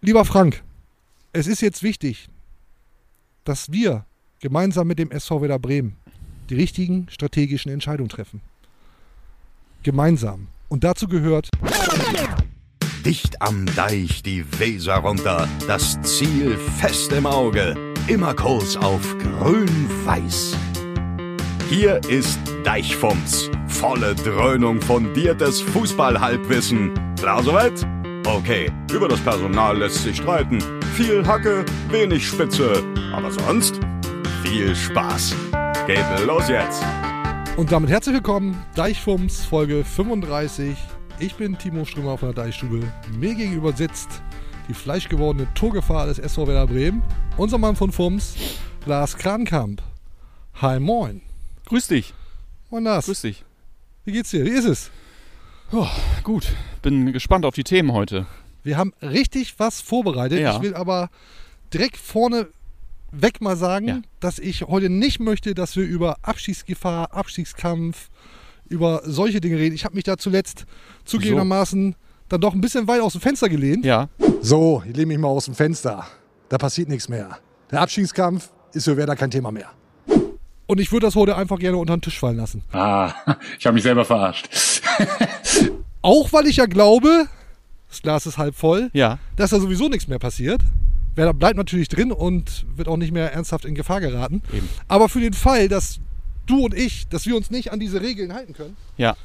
Lieber Frank, es ist jetzt wichtig, dass wir gemeinsam mit dem SV Werder Bremen die richtigen strategischen Entscheidungen treffen. Gemeinsam. Und dazu gehört Dicht am Deich die Weser runter, das Ziel fest im Auge, immer Kurs auf grün-weiß. Hier ist Deichfumms, volle Dröhnung fundiertes Fußballhalbwissen. Klar soweit? Okay, über das Personal lässt sich streiten. Viel Hacke, wenig Spitze, aber sonst viel Spaß. Geht los jetzt. Und damit herzlich willkommen, Deichfums, Folge 35. Ich bin Timo Strömer von der Deichstube. Mir gegenüber sitzt die fleischgewordene Torgefahr des SV Werder Bremen, unser Mann von Fums, Lars Krankamp. Hi, moin. Grüß dich. Moin, Lars. Grüß dich. Wie geht's dir? Wie ist es? Ja, gut. Bin gespannt auf die Themen heute. Wir haben richtig was vorbereitet. Ja. Ich will aber direkt vorne weg mal sagen, Ja. dass ich heute nicht möchte, dass wir über Abstiegsgefahr, Abstiegskampf, über solche Dinge reden. Ich habe mich da zuletzt zugegebenermaßen dann doch ein bisschen weit aus dem Fenster gelehnt. Ja. So, ich lehne mich mal aus dem Fenster. Da passiert nichts mehr. Der Abstiegskampf ist für Werder kein Thema mehr. Und ich würde das heute einfach gerne unter den Tisch fallen lassen. Ah, ich habe mich selber verarscht. Auch weil ich ja glaube, das Glas ist halb voll, Ja. dass da sowieso nichts mehr passiert. Werder bleibt natürlich drin und wird auch nicht mehr ernsthaft in Gefahr geraten. Eben. Aber für den Fall, dass du und ich, dass wir uns nicht an diese Regeln halten können, Ja.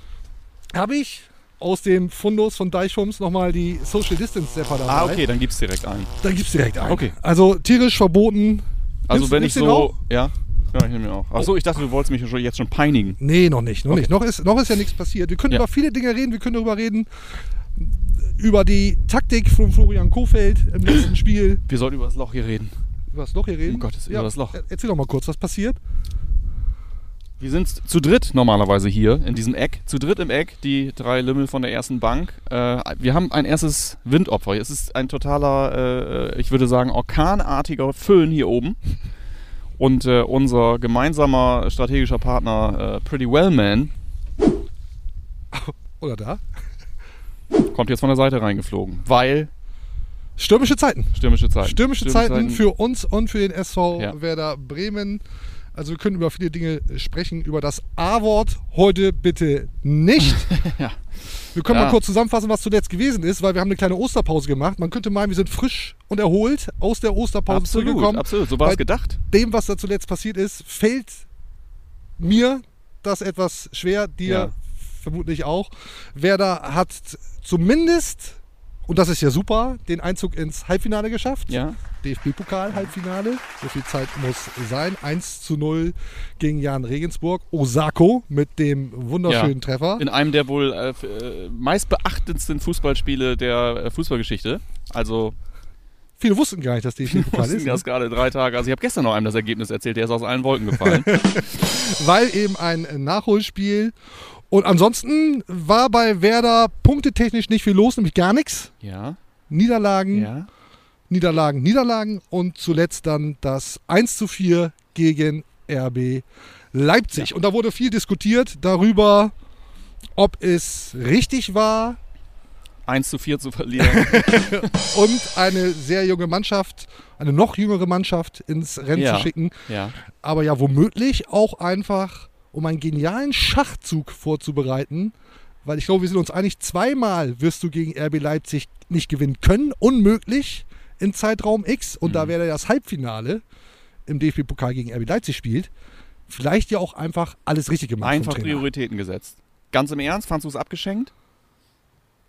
habe ich aus dem Fundus von Deichfums nochmal die Social Distance Stepper dabei. Ah, okay, dann gibt's direkt einen. Dann gibt's direkt einen. Okay. Also tierisch verboten. Also Nimmst- wenn ich nimmst den so. Ja. Ja, ich nehme auch. Achso, ich dachte, du wolltest mich jetzt schon peinigen. Nee, noch nicht, noch nicht. Noch ist, noch ist ja nichts passiert. Wir können Ja. über viele Dinge reden. Wir können darüber reden, über die Taktik von Florian Kofeld im letzten Spiel. Wir sollten über das Loch hier reden. Über das Loch hier reden. Um Gottes, über das Loch. er- Erzähl doch mal kurz, was passiert. Wir sind zu dritt normalerweise hier in diesem Eck. Zu dritt im Eck, die drei Lümmel von der ersten Bank. Äh, wir haben ein erstes Windopfer. Es ist ein totaler, äh, ich würde sagen, orkanartiger Föhn hier oben. Und äh, unser gemeinsamer strategischer Partner äh, Pretty Well Man Oder da? kommt jetzt von der Seite reingeflogen, weil Stürmische Zeiten. stürmische Zeiten. Stürmische Zeiten für uns und für den SV Ja. Werder Bremen. Also wir können über viele Dinge sprechen. Über das A-Wort heute bitte nicht. Ja. Wir können Ja. mal kurz zusammenfassen, was zuletzt gewesen ist, weil wir haben eine kleine Osterpause gemacht. Man könnte meinen, wir sind frisch und erholt aus der Osterpause Absolut, zurückgekommen. absolut. So war es gedacht. Dem, was da zuletzt passiert ist, fällt mir das etwas schwer, dir Ja. vermutlich auch. Werder hat zumindest, und das ist ja super, den Einzug ins Halbfinale geschafft. Ja. DFB-Pokal-Halbfinale. So viel Zeit muss sein. 1 zu 0 gegen Jan Regensburg. Osako mit dem wunderschönen Ja. Treffer. In einem der wohl äh, äh, meistbeachtendsten Fußballspiele der äh, Fußballgeschichte. Also, Viele wussten gar nicht, dass DFB-Pokal wussten ist. ne? das gerade drei Tage. Also, ich habe gestern noch einem das Ergebnis erzählt, der ist aus allen Wolken gefallen. weil eben ein Nachholspiel. Und ansonsten war bei Werder punktetechnisch nicht viel los, nämlich gar nichts. ja, Niederlagen, ja. Niederlagen, Niederlagen und zuletzt dann das 1 zu 4 gegen RB Leipzig. Und da wurde viel diskutiert darüber, ob es richtig war 1 zu 4 zu verlieren. und eine sehr junge Mannschaft, eine noch jüngere Mannschaft ins Rennen Ja. zu schicken. ja. aber ja womöglich auch einfach, um einen genialen Schachzug vorzubereiten, weil ich glaube, wir sind uns einig, zweimal wirst du gegen RB Leipzig nicht gewinnen können, unmöglich in Zeitraum X und da wäre das Halbfinale im DFB-Pokal gegen RB Leipzig spielt, vielleicht ja auch einfach alles richtig gemacht Einfach. Prioritäten gesetzt. Ganz im Ernst, fandst du es abgeschenkt?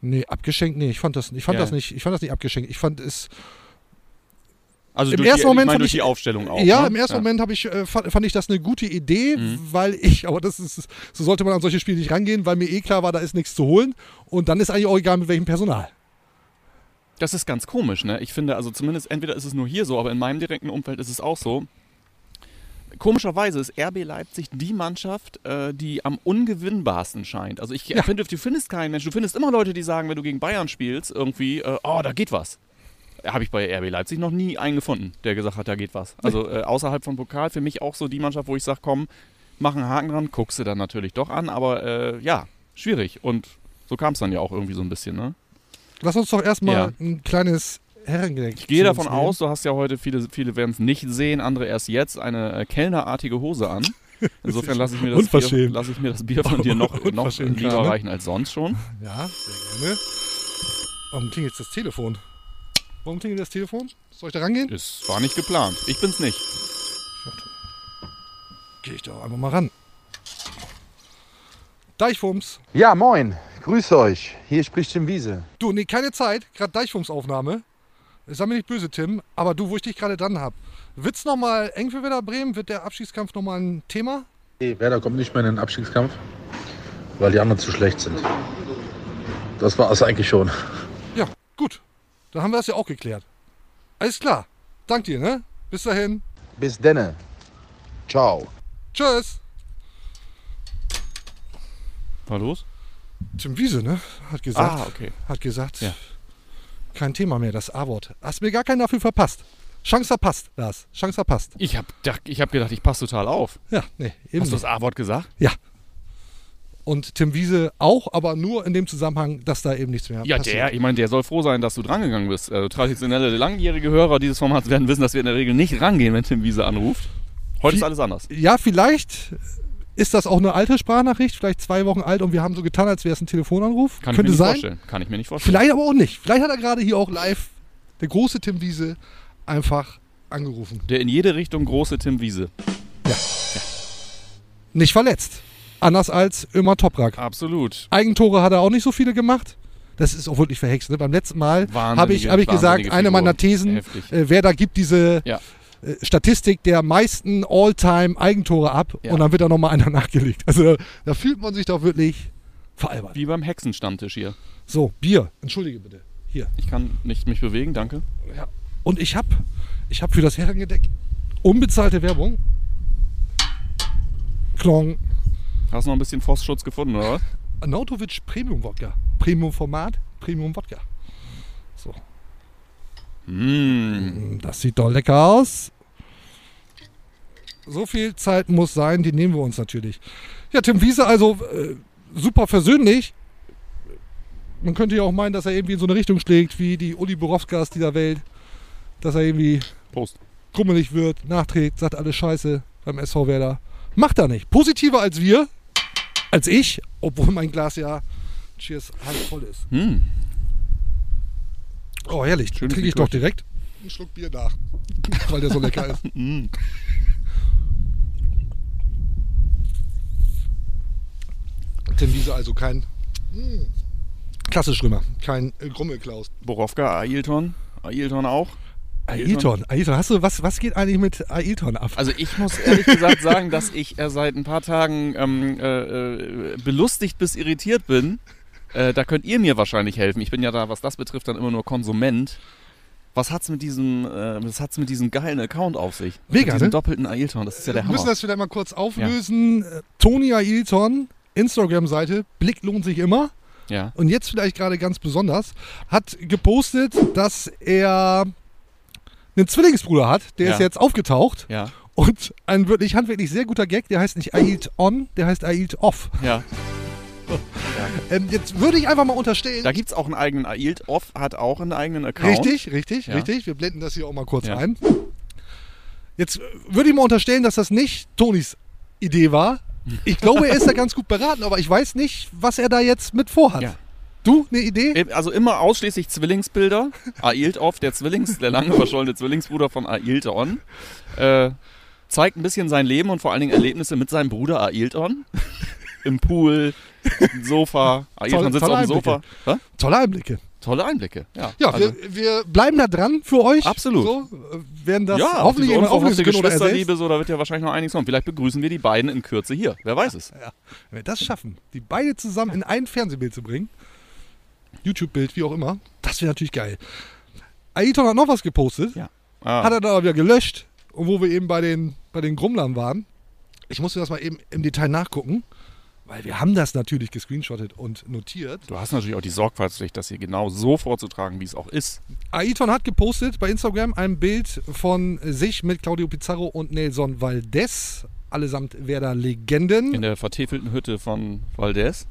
Nee, abgeschenkt, nee, ich fand das, ich fand Ja. das nicht, ich fand das nicht abgeschenkt. Ich fand es, Also Im ersten die, Moment ich meine, fand durch ich- die Aufstellung auch. ja, ne? im ersten Moment habe ich, äh, fand, ich das eine gute Idee, weil ich, aber das ist, so sollte man an solche Spiele nicht rangehen, weil mir eh klar war, da ist nichts zu holen. Und dann ist eigentlich auch egal, mit welchem Personal. Das ist ganz komisch, ne? Ich finde, also zumindest entweder ist es nur hier so, aber in meinem direkten Umfeld ist es auch so. Komischerweise ist RB Leipzig die Mannschaft, äh, die am ungewinnbarsten scheint. Also ich Ja. finde, du findest keinen Menschen. Du findest immer Leute, die sagen, wenn du gegen Bayern spielst, irgendwie, äh, oh, da geht was. Habe ich bei RB Leipzig noch nie einen gefunden, der gesagt hat, da geht was. Also äh, außerhalb von Pokal für mich auch so die Mannschaft, wo ich sage, komm, mach einen Haken dran, guckst du dann natürlich doch an, aber äh, ja, schwierig. Und so kam es dann ja auch irgendwie so ein bisschen, ne? Lass uns doch erstmal Ja. ein kleines Herrengedeck. Ich gehe davon aus, du hast ja heute, viele, viele werden es nicht sehen, andere erst jetzt, eine äh, kellnerartige Hose an. Insofern lasse ich, mir das Bier- lasse ich mir das Bier von dir noch, noch lieber ne? reichen als sonst schon. Ja, sehr gerne. Warum klingelt jetzt das Telefon? Warum klingelt das Telefon? Soll ich da rangehen? Es war nicht geplant. Ich bin's nicht. Gehe ich doch einfach mal ran. Deichfums. Ja, moin. Grüße euch. Hier spricht Tim Wiese. Du, nee, keine Zeit. Gerade Deichfums-Aufnahme. Sei mir nicht böse, Tim. Aber du, wo ich dich gerade dran hab. Wird's nochmal eng für Werder Bremen? Wird der Abstiegskampf nochmal ein Thema? Nee, Werder kommt nicht mehr in den Abstiegskampf, weil die anderen zu schlecht sind. Das war es eigentlich schon. Ja, gut. Dann haben wir das ja auch geklärt. Alles klar. Dank dir, ne? Bis dahin. Bis denne. Ciao. Tschüss. War los? Tim Wiese, ne? Hat gesagt. Ah, okay. Hat gesagt. Ja. Kein Thema mehr, das A-Wort. Hast mir gar keinen dafür verpasst. Chance verpasst, Lars. Chance verpasst. Ich habe ich hab gedacht, ich passe total auf. Ja, nee, eben Hast du das A-Wort gesagt? Ja. Und Tim Wiese auch, aber nur in dem Zusammenhang, dass da eben nichts mehr Ja, passiert. der, ich meine, der soll froh sein, dass du drangegangen bist. Also, traditionelle, langjährige Hörer dieses Formats werden wissen, dass wir in der Regel nicht rangehen, wenn Tim Wiese anruft. Heute ist Wie- alles anders. Ja, vielleicht ist das auch eine alte Sprachnachricht, vielleicht zwei Wochen alt und wir haben so getan, als wäre es ein Telefonanruf. Kann Könnte ich mir nicht sein. vorstellen. Kann ich mir nicht vorstellen. Vielleicht aber auch nicht. Vielleicht hat er gerade hier auch live, der große Tim Wiese, einfach angerufen. Der in jede Richtung große Tim Wiese. Nicht verletzt. Anders als Ömer Toprak. Absolut. Eigentore hat er auch nicht so viele gemacht. Das ist auch wirklich verhext. Ne? Beim letzten Mal habe ich, hab ich gesagt, eine meiner. Thesen, äh, wer da gibt diese Ja. äh, Statistik der meisten All-Time-Eigentore ab Ja. und dann wird da nochmal einer nachgelegt. Also da fühlt man sich doch wirklich veralbert. Wie beim Hexenstammtisch hier. So, Bier. Entschuldige bitte. Hier. Ich kann nicht mich bewegen, danke. Ja. Und ich habe ich hab für das Herrengedeck unbezahlte Werbung. Klong. Hast du noch ein bisschen Frostschutz gefunden, oder was? Nautovic Premium Wodka. Premium Format, Premium Wodka. So. Mmh. Das sieht doch lecker aus. So viel Zeit muss sein, die nehmen wir uns natürlich. Ja, Tim Wiese, also äh, super versöhnlich. Man könnte ja auch meinen, dass er irgendwie in so eine Richtung schlägt, wie die Uli Borowskas dieser Welt. Dass er irgendwie Prost. krummelig wird, nachträgt, sagt alles Scheiße beim SV Werder. Macht er nicht. Positiver als wir, als ich, obwohl mein Glas ja, cheers, halb voll ist. Hm. Oh, herrlich. Trinke ich doch direkt einen Schluck Bier nach, weil der so lecker ist. Mm. Tim Wiese also kein mm, klassisch Römer, kein äh, Grummelklaus. Borowka, Ailton. Ailton auch. Ailton, Ailton, hast du, was, was geht eigentlich mit Ailton ab? Also ich muss ehrlich gesagt sagen, dass ich äh, seit ein paar Tagen ähm, äh, äh, belustigt bis irritiert bin. Äh, da könnt ihr mir wahrscheinlich helfen. Ich bin ja da, was das betrifft, dann immer nur Konsument. Was hat's mit diesem, äh, was hat's mit diesem geilen Account auf sich? Mega, mit diesem ne? doppelten Ailton, das ist ja der wir müssen Hammer. das vielleicht mal kurz auflösen. Äh, Toni Ailton, Instagram-Seite, Blick lohnt sich immer. Ja. und jetzt vielleicht gerade ganz besonders, hat gepostet, dass er einen Zwillingsbruder hat, der Ja. ist jetzt aufgetaucht Ja, und ein wirklich handwerklich sehr guter Gag, der heißt nicht Ailt on, der heißt Ailt off. ja. Ähm, jetzt würde ich einfach mal unterstellen. Da gibt's auch einen eigenen Ailt Off, hat auch einen eigenen Account. Richtig, richtig, Ja. richtig. Wir blenden das hier auch mal kurz Ja. ein. Jetzt würde ich mal unterstellen, dass das nicht Tonis Idee war. Ich glaube, er ist da ganz gut beraten, aber ich weiß nicht, was er da jetzt mit vorhat. Du, eine Idee? Also immer ausschließlich Zwillingsbilder. Ailton, der Zwillings, der lange verschollene Zwillingsbruder von Ailton, äh, zeigt ein bisschen sein Leben und vor allen Dingen Erlebnisse mit seinem Bruder Ailton. Im Pool, im Sofa. Ailton sitzt auf dem Sofa. Hä? Tolle Einblicke. Tolle Einblicke. Ja, Ja, also, wir, wir bleiben da dran für euch. Absolut. So, äh, werden das ja hoffentlich irgendwann auflösen können oder er. Geschwisterliebe, so, da wird ja wahrscheinlich noch einiges kommen. Vielleicht begrüßen wir die beiden in Kürze hier. Wer weiß es. Ja, wenn wir das schaffen, die beide zusammen in ein Fernsehbild zu bringen, YouTube-Bild, wie auch immer, das wäre natürlich geil. Aiton hat noch was gepostet, Ja. Ah, hat er dann aber wieder gelöscht. Und wo wir eben bei den, bei den Grummlern waren, ich musste das mal eben im Detail nachgucken, weil wir haben das natürlich gescreenshottet und notiert. du hast natürlich auch die Sorgfaltspflicht, das hier genau so vorzutragen, wie es auch ist. Aiton hat gepostet bei Instagram ein Bild von sich mit Claudio Pizarro und Nelson Valdez, allesamt Werder-Legenden. In der vertäfelten Hütte von Valdez.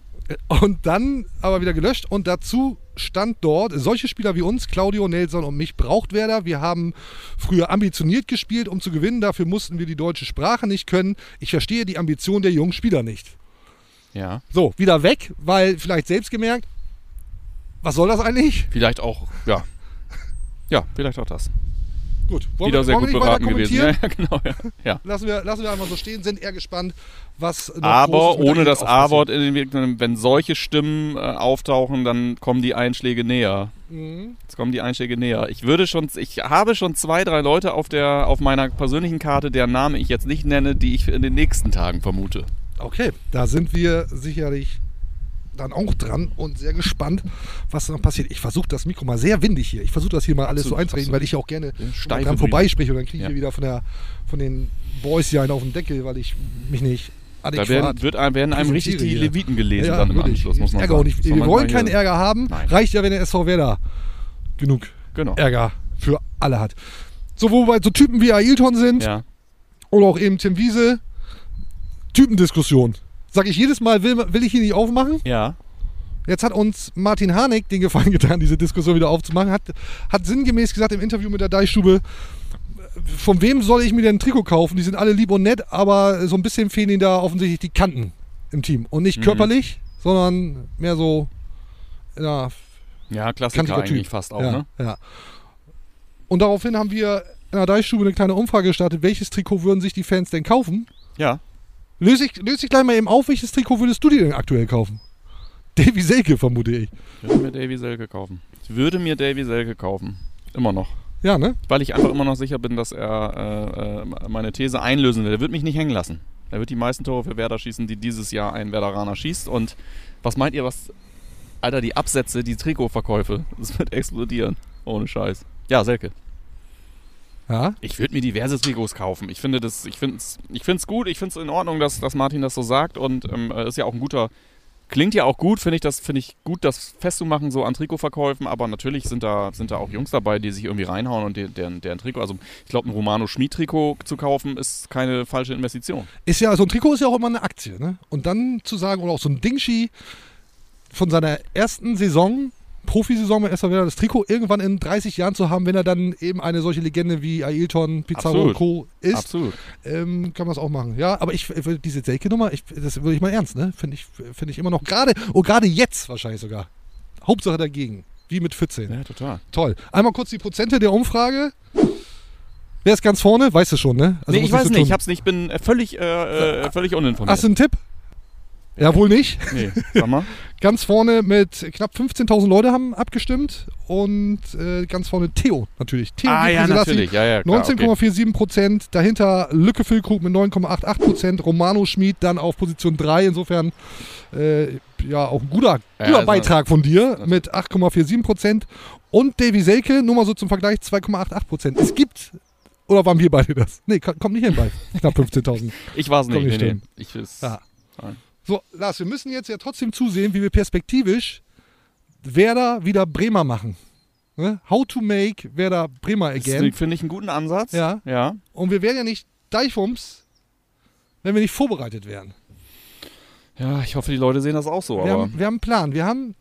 Und dann aber wieder gelöscht und dazu stand dort, solche Spieler wie uns, Claudio, Nelson und mich, braucht Werder. Wir haben früher ambitioniert gespielt, um zu gewinnen. Dafür mussten wir die deutsche Sprache nicht können. Ich verstehe die Ambition der jungen Spieler nicht. Ja. So, wieder weg, weil vielleicht selbst gemerkt, was soll das eigentlich? Vielleicht auch, ja. Ja, vielleicht auch das. Gut, wollen Wieder wir, sehr wollen gut wir beraten gewesen. Ja, ja, genau, ja. ja. Lassen, wir, lassen wir einmal so stehen, sind eher gespannt, was Aber ohne das. A-Wort, in den Wirkungen, wenn solche Stimmen äh, auftauchen, dann kommen die Einschläge näher. Mhm. Jetzt kommen die Einschläge näher. Ich würde schon, ich habe schon zwei, drei Leute auf der, auf meiner persönlichen Karte, deren Namen ich jetzt nicht nenne, die ich in den nächsten Tagen vermute. Okay, da sind wir sicherlich dann auch dran und sehr gespannt, was dann passiert. Ich versuche das Mikro mal sehr windig hier. Ich versuche das hier mal alles so Absolut, einzureden, absolut. weil ich auch gerne dran vorbeispreche und dann kriege ich Ja. hier wieder von, der, von den Boys hier einen auf den Deckel, weil ich mich nicht Da werden, wird, werden einem richtig die. Leviten gelesen Ja, dann im. Anschluss, muss man Ärger auch sagen. nicht. Wir wollen keinen Ärger haben. Nein. Reicht ja, wenn der SV Werder genug Genau. Ärger für alle hat. So, wo wir so Typen wie Ailton sind Ja. oder auch eben Tim Wiese, Typendiskussion. Sag ich jedes Mal, will, will ich hier nicht aufmachen? Ja. Jetzt hat uns Martin Harnik den Gefallen getan, diese Diskussion wieder aufzumachen, hat, hat sinngemäß gesagt im Interview mit der Deichstube, von wem soll ich mir denn ein Trikot kaufen? Die sind alle lieb und nett, aber so ein bisschen fehlen ihnen da offensichtlich die Kanten im Team. Und nicht Mhm. körperlich, sondern mehr so, ja, Ja, Klassiker kantiger eigentlich Typ. fast auch, ja, ne? ja. Und daraufhin haben wir in der Deichstube eine kleine Umfrage gestartet, welches Trikot würden sich die Fans denn kaufen? Ja. Löse ich, löse ich gleich mal eben auf, welches Trikot würdest du dir denn aktuell kaufen? Davy Selke, vermute ich. Ich würde mir Davy Selke kaufen. Ich würde mir Davy Selke kaufen. Immer noch. Ja, ne? Weil ich einfach immer noch sicher bin, dass er äh, äh, meine These einlösen wird. Er wird mich nicht hängen lassen. Er wird die meisten Tore für Werder schießen, die dieses Jahr ein Werderaner schießt. Und was meint ihr, was. Alter, die Absätze, die Trikotverkäufe, das wird explodieren. Ohne Scheiß. Ja, Selke. Ja. Ich würde mir diverse Trikots kaufen. Ich finde das, ich finde es ich find's gut, ich finde es in Ordnung, dass, dass Martin das so sagt und ähm, äh, ist ja auch ein guter, klingt ja auch gut, finde ich das, finde ich gut, das festzumachen, so an Trikotverkäufen, aber natürlich sind da, sind da auch Jungs dabei, die sich irgendwie reinhauen und deren, deren Trikot, also ich glaube, ein Romano Schmid-Trikot zu kaufen, ist keine falsche Investition. Ist ja, so ein Trikot ist ja auch immer eine Aktie, ne? Und dann zu sagen, oder auch so ein Dingshi von seiner ersten Saison, Profisaison bei SV Werder, das Trikot irgendwann in 30 Jahren zu haben, wenn er dann eben eine solche Legende wie Ailton, Pizarro und Absolut. Co. ist, Absolut. ähm, kann man das auch machen. Ja, aber ich, diese Selke-Nummer, ich, das würde ich mal ernst, ne? Finde ich, finde ich immer noch, gerade, oh, gerade jetzt wahrscheinlich sogar. Hauptsache dagegen. Wie mit 14. Ja, total. Toll. Einmal kurz die Prozente der Umfrage. Wer ist ganz vorne? Weißt du schon, ne? Also nee, ich weiß so nicht, tun. ich hab's nicht, ich bin äh, völlig, äh, äh, völlig uninformiert. Hast du einen Tipp? Ja, wohl nicht. Nee, sag mal. Ganz vorne mit knapp 15.000 Leute haben abgestimmt und äh, ganz vorne Theo natürlich. Theo ah, ja, natürlich, ja, ja, klar, okay. 19,47 Prozent. Dahinter Lücke Füllkrug mit 9,88 Prozent. Romano Schmid dann auf Position 3. Insofern äh, ja auch ein guter, Ja, guter also- Beitrag von dir mit 8,47 Prozent. Und Davy Selke, nur mal so zum Vergleich, 2,88 Prozent. Es gibt, oder waren wir beide das? Nee, ko- kommt nicht hin bei knapp 15.000. Ich war's nicht, Komm, nee, nicht nee. hin. Ich ist, Ja. Nein. So, Lars, wir müssen jetzt ja trotzdem zusehen, wie wir perspektivisch Werder wieder Bremer machen. Ne? How to make Werder Bremer again. Das finde ich einen guten Ansatz. Ja. Ja. Und wir wären ja nicht Deichfums, wenn wir nicht vorbereitet wären. Ja, ich hoffe, die Leute sehen das auch so, Wir aber. haben, wir haben einen Plan. Wir haben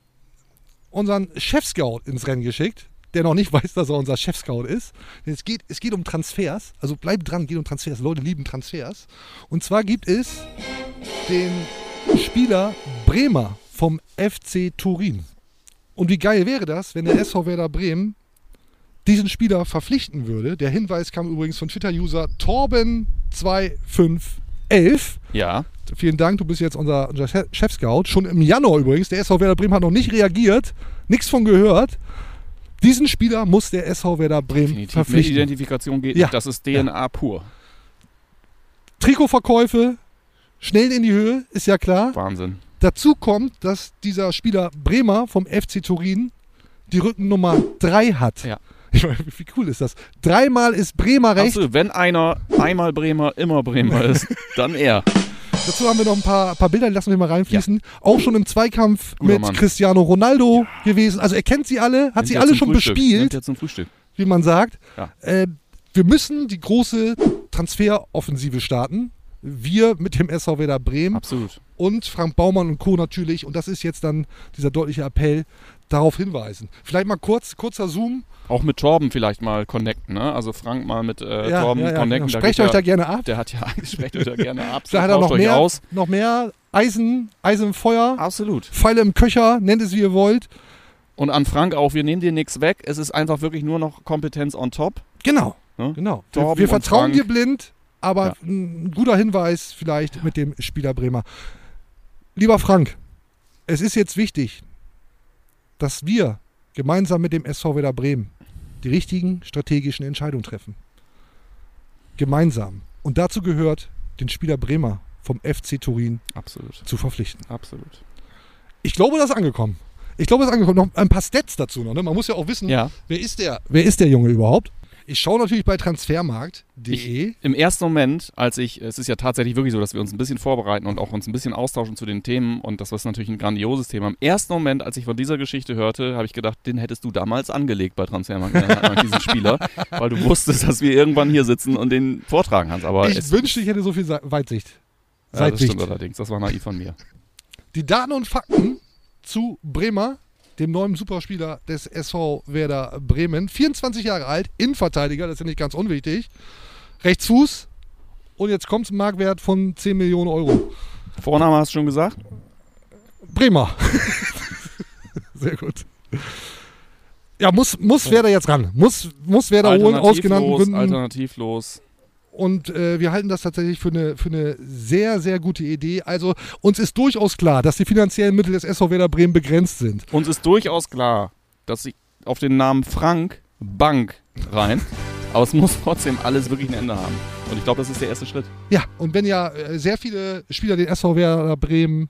unseren Chef-Scout ins Rennen geschickt, der noch nicht weiß, dass er unser Chef-Scout ist. Es geht, es geht um Transfers. Also bleibt dran, geht um Transfers. Leute lieben Transfers. Und zwar gibt es den Spieler Bremer vom FC Turin. Und wie geil wäre das, wenn der SV Werder Bremen diesen Spieler verpflichten würde? Der Hinweis kam übrigens von Twitter-User Torben2511. Ja. Vielen Dank, du bist jetzt unser, unser Che- Chef-Scout. Schon im Januar übrigens. Der SV Werder Bremen hat noch nicht reagiert, nichts von gehört. Diesen Spieler muss der SV Werder Bremen Definitiv. Mit verpflichten. Identifikation geht Ja. nicht. Das ist DNA pur. Trikotverkäufe schnell in die Höhe, ist ja klar. Wahnsinn. Dazu kommt, dass dieser Spieler Bremer vom FC Turin die Rückennummer 3 hat. Ja. Ich meine, wie cool ist das? Dreimal ist Bremer recht. Absolut. Wenn einer einmal Bremer, immer Bremer ist, dann er. Dazu haben wir noch ein paar, paar Bilder, die lassen wir mal reinfließen. Auch schon im Zweikampf Guter mit Mann. Cristiano Ronaldo gewesen. Also er kennt sie alle, hat Nimmt sie alle schon Frühstück. bespielt, er zum Frühstück. wie man sagt. Ja. Äh, wir müssen die große Transferoffensive starten. Wir mit dem SV Werder Bremen Absolut. und Frank Baumann und Co. natürlich. Und das ist jetzt dann dieser deutliche Appell, darauf hinweisen. Vielleicht mal kurz, kurzer Zoom. Auch mit Torben vielleicht mal connecten, ne? Also Frank mal mit äh, Ja, Torben ja, ja, connecten. genau. Da Sprecht euch ja- da gerne ab. Der hat ja, sprecht euch da gerne ab. Da hat er noch mehr, aus. noch mehr Eisen, Eisen im Feuer, Absolut. Pfeile im Köcher, nennt es wie ihr wollt. Und an Frank auch, wir nehmen dir nichts weg. Es ist einfach wirklich nur noch Kompetenz on top. Genau, Ne? genau. Wir, Torben wir vertrauen dir blind, aber Ja. ein guter Hinweis vielleicht mit dem Spieler Bremer. Lieber Frank, es ist jetzt wichtig, dass wir gemeinsam mit dem SV Werder Bremen die richtigen strategischen Entscheidungen treffen. Gemeinsam. Und dazu gehört, den Spieler Bremer vom FC Turin Absolut. zu verpflichten. Absolut. Ich glaube, das ist angekommen. Ich glaube, das ist angekommen. Noch ein paar Stats dazu noch. Ne? Man muss ja auch wissen, Ja. wer ist der? Wer ist der Junge überhaupt? Ich schaue natürlich bei transfermarkt.de. Im ersten Moment, als ich, es ist ja tatsächlich wirklich so, dass wir uns ein bisschen vorbereiten und auch uns ein bisschen austauschen zu den Themen und das ist natürlich ein grandioses Thema. Im ersten Moment, als ich von dieser Geschichte hörte, habe ich gedacht, den hättest du damals angelegt bei Transfermarkt, diesen Spieler, weil du wusstest, dass wir irgendwann hier sitzen und den vortragen kannst. Aber Ich wünschte, ich hätte so viel Weitsicht. ja, das Weitsicht. stimmt allerdings, das war naiv von mir. Die Daten und Fakten zu Bremer, dem neuen Superspieler des SV Werder Bremen. 24 Jahre alt, Innenverteidiger, das ist ja nicht ganz unwichtig. Rechtsfuß. Und jetzt kommt ein Marktwert von 10 Millionen Euro. Vorname hast du schon gesagt? Bremer. Sehr gut. Ja, muss, muss Werder jetzt ran. Muss, muss Werder holen, aus genannten Gründen. alternativlos. Und äh, wir halten das tatsächlich für eine, für eine sehr, sehr gute Idee. Also uns ist durchaus klar, dass die finanziellen Mittel des SV Werder Bremen begrenzt sind. Uns ist durchaus klar, dass sie auf den Namen Frank Bank rein, aber es muss trotzdem alles wirklich ein Ende haben. Und ich glaube, das ist der erste Schritt. Ja, und wenn ja äh, sehr viele Spieler den SV Werder Bremen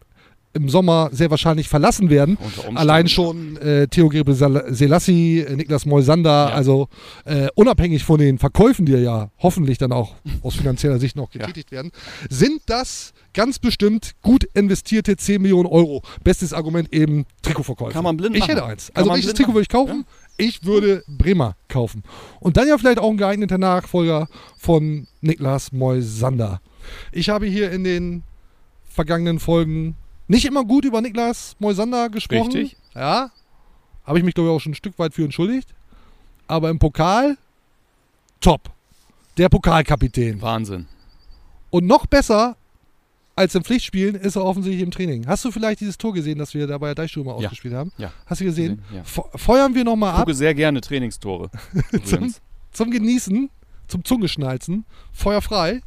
im Sommer sehr wahrscheinlich verlassen werden. Allein schon äh, Theo Gebre Selassie, äh, Niklas Moisander, Ja. also äh, unabhängig von den Verkäufen, die ja hoffentlich dann auch aus finanzieller Sicht noch Ja. getätigt werden, sind das ganz bestimmt gut investierte 10 Millionen Euro. Bestes Argument eben Trikotverkäufe. Kann man blind Ich machen. hätte eins. Kann Also welches Trikot würde ich kaufen? Ich würde Bremer kaufen. Und dann ja vielleicht auch ein geeigneter Nachfolger von Niklas Moisander. Ich habe hier in den vergangenen Folgen nicht immer gut über Niklas Moisander gesprochen. Richtig. Ja. Habe ich mich, glaube ich, auch schon ein Stück weit für entschuldigt. Aber im Pokal, top. Der Pokalkapitän. Wahnsinn. Und noch besser als im Pflichtspielen ist er offensichtlich im Training. Hast du vielleicht dieses Tor gesehen, das wir da bei der Deichstube mal Ja. ausgespielt haben? Ja. Hast du gesehen? Ja. Fe- Feuern wir nochmal Ich ab gucke sehr gerne Trainingstore. zum, zum Genießen, zum Zungeschnalzen. Feuer frei.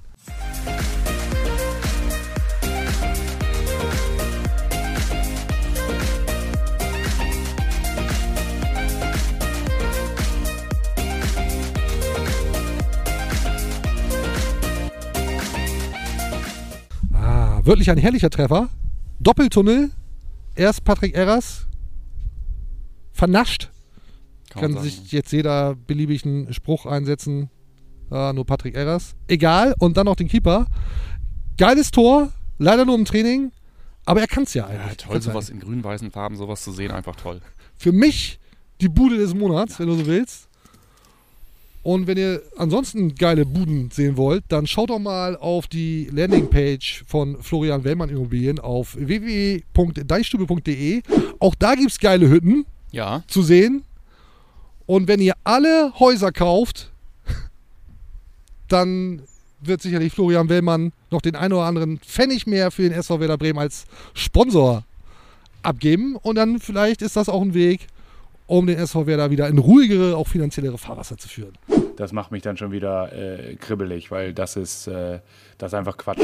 Wirklich ein herrlicher Treffer. Doppeltunnel. Erst Patrick Erras. Vernascht. Kann Kann sich jetzt jeder beliebigen Spruch einsetzen. Ah, nur Patrick Erras. Egal. Und dann noch den Keeper. Geiles Tor. Leider nur im Training. Aber er kann es ja ja, eigentlich. toll, sowas in grün-weißen Farben, sowas zu sehen, einfach toll. Für mich die Bude des Monats, wenn du so willst. Und wenn ihr ansonsten geile Buden sehen wollt, dann schaut doch mal auf die Landingpage von Florian Wellmann Immobilien auf www.deichstube.de. Auch da gibt es geile Hütten Ja, zu sehen. Und wenn ihr alle Häuser kauft, dann wird sicherlich Florian Wellmann noch den einen oder anderen Pfennig mehr für den SV Werder Bremen als Sponsor abgeben. Und dann vielleicht ist das auch ein Weg, um den SV Werder wieder in ruhigere, auch finanziellere Fahrwasser zu führen. Das macht mich dann schon wieder äh, kribbelig, weil das ist, äh, das ist einfach Quatsch.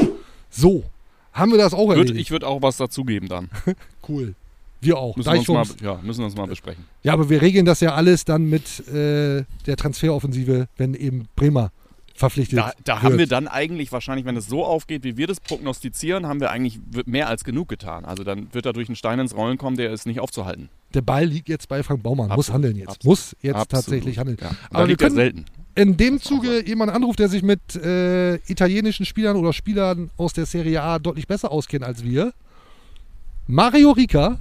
So, haben wir das auch erledigt. ich würde auch was dazugeben dann. cool. Wir auch. Müssen wir, uns mal, ja, müssen wir uns mal besprechen. Ja, aber wir regeln das ja alles dann mit äh, der Transferoffensive, wenn eben Bremer verpflichtet Da, da wird. haben wir dann eigentlich wahrscheinlich, wenn es so aufgeht, wie wir das prognostizieren, haben wir eigentlich mehr als genug getan. Also dann wird da durch ein Stein ins Rollen kommen, der ist nicht aufzuhalten. Der Ball liegt jetzt bei Frank Baumann. Muss Absolut. handeln jetzt. Absolut. Muss jetzt Absolut. tatsächlich handeln. Ja. Aber wir liegt können- selten. In dem Zuge jemand anruft, der sich mit äh, italienischen Spielern oder Spielern aus der Serie A deutlich besser auskennt als wir. Mario Rica,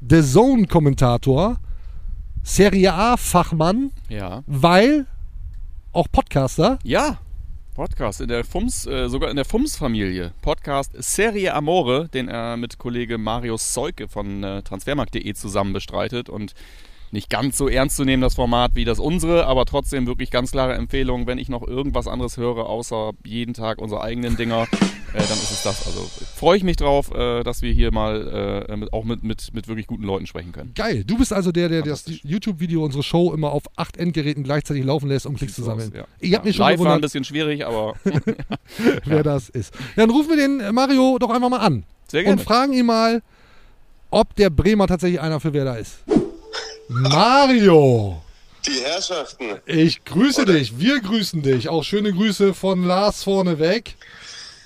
der Zone-Kommentator, Serie A-Fachmann, Ja. weil auch Podcaster. Ja, Podcast in der Fums, äh, sogar in der Fums-Familie. Podcast Serie Amore, den er mit Kollege Marius Zeuke von äh, transfermarkt.de zusammen bestreitet und nicht ganz so ernst zu nehmen, das Format wie das unsere, aber trotzdem wirklich ganz klare Empfehlung, wenn ich noch irgendwas anderes höre, außer jeden Tag unsere eigenen Dinger, äh, dann ist es das. Also freue ich mich drauf, äh, dass wir hier mal äh, mit, auch mit, mit, mit wirklich guten Leuten sprechen können. Geil. Du bist also der, der das YouTube-Video, unsere Show immer auf acht Endgeräten gleichzeitig laufen lässt, um Klicks zu sammeln. Ja. Ich habe mir schon Live war ein bisschen schwierig, aber wer das ist. Dann rufen wir den Mario doch einfach mal an sehr und gerne. fragen ihn mal, ob der Bremer tatsächlich einer für Werder ist. Mario, Die Herrschaften. ich grüße dich. Wir grüßen dich. Auch schöne Grüße von Lars vorneweg.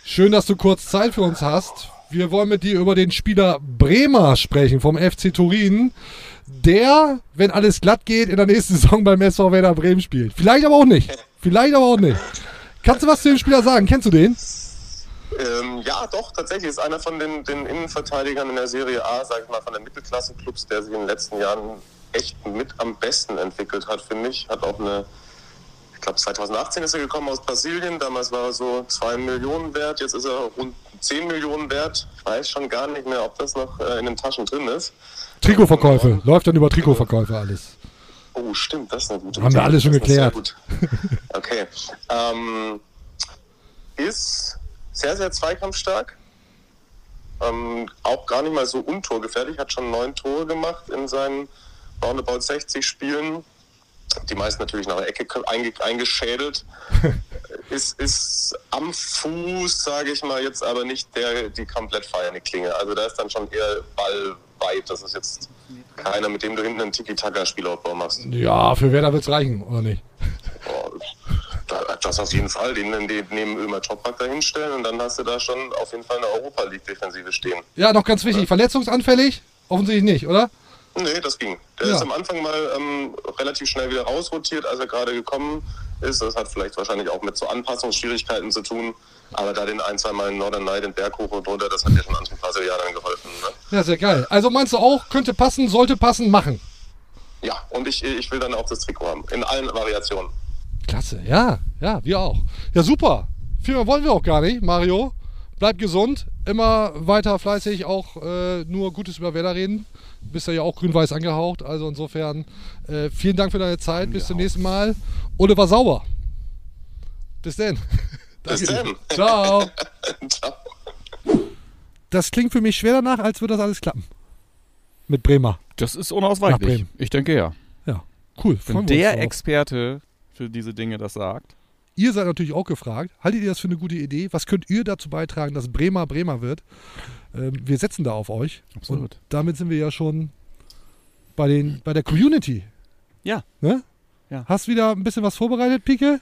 Schön, dass du kurz Zeit für uns hast. Wir wollen mit dir über den Spieler Bremer sprechen vom FC Turin, der, wenn alles glatt geht, in der nächsten Saison beim SV Werder Bremen spielt. Vielleicht aber auch nicht. Vielleicht aber auch nicht. Kannst du was zu dem Spieler sagen? Kennst du den? Ähm, ja, doch, tatsächlich ist einer von den, den Innenverteidigern in der Serie A, sag ich mal, von den Mittelklasse-Clubs, der sich in den letzten Jahren echt mit am besten entwickelt hat, finde ich. Hat auch eine, ich glaube 2018 ist er gekommen aus Brasilien, damals war er so 2 Millionen wert, jetzt ist er rund 10 Millionen wert. Ich weiß schon gar nicht mehr, ob das noch äh, in den Taschen drin ist. Trikotverkäufe. Läuft dann über Trikotverkäufe alles. Oh, stimmt, das ist eine gute Haben wir alles schon geklärt. Okay. Ähm, ist sehr, sehr zweikampfstark. Ähm, auch gar nicht mal so untorgefährlich. Hat schon neun Tore gemacht in seinen roundabout 60 Spielen. Die meisten natürlich nach der Ecke einge eingeschädelt. ist, ist am Fuß, sage ich mal, jetzt aber nicht der, die komplett feiernde Klinge. Also da ist dann schon eher ballweit. Das ist jetzt keiner, mit dem du hinten einen Tiki-Taka-Spielaufbau machst. Ja, für Werder wird's reichen, oder nicht? Das auf jeden Fall. Den, den neben Ömer Toprak da hinstellen und dann hast du da schon auf jeden Fall eine Europa League-Defensive stehen. Ja, noch ganz wichtig. Verletzungsanfällig? Offensichtlich nicht, oder? Nee, das ging. Der Ja. ist am Anfang mal ähm, relativ schnell wieder rausrotiert, als er gerade gekommen ist. Das hat vielleicht wahrscheinlich auch mit so Anpassungsschwierigkeiten zu tun. Aber da den ein, zwei Mal in Northern Night den Berg hoch und runter, das hat ja schon Anton Brasilianer dann geholfen. Ne? Ja, sehr geil. Also meinst du auch, könnte passen, sollte passen, machen? Ja, und ich, ich will dann auch das Trikot haben. In allen Variationen. Klasse, ja, ja, wir auch. Ja, super. Viel mehr wollen wir auch gar nicht, Mario. Bleib gesund, immer weiter fleißig, auch äh, nur Gutes über Werder reden. Bist ja ja auch grün-weiß angehaucht, also insofern äh, vielen Dank für deine Zeit. Bis zum nächsten Mal. Oliver Sauber. Bis denn. Bis dann. Ciao. Ciao. Das klingt für mich schwer danach, als würde das alles klappen. Mit Bremer. Das ist Nach unausweichlich. Bremen. Ich denke ja. Ja, cool. Wenn der. Experte für diese Dinge das sagt. Ihr seid natürlich auch gefragt. Haltet ihr das für eine gute Idee? Was könnt ihr dazu beitragen, dass Bremer Bremer wird? Ähm, wir setzen da auf euch. Absolut. Und damit sind wir ja schon bei, den, bei der Community. Ja. Ne? Ja. Hast wieder ein bisschen was vorbereitet, Pike?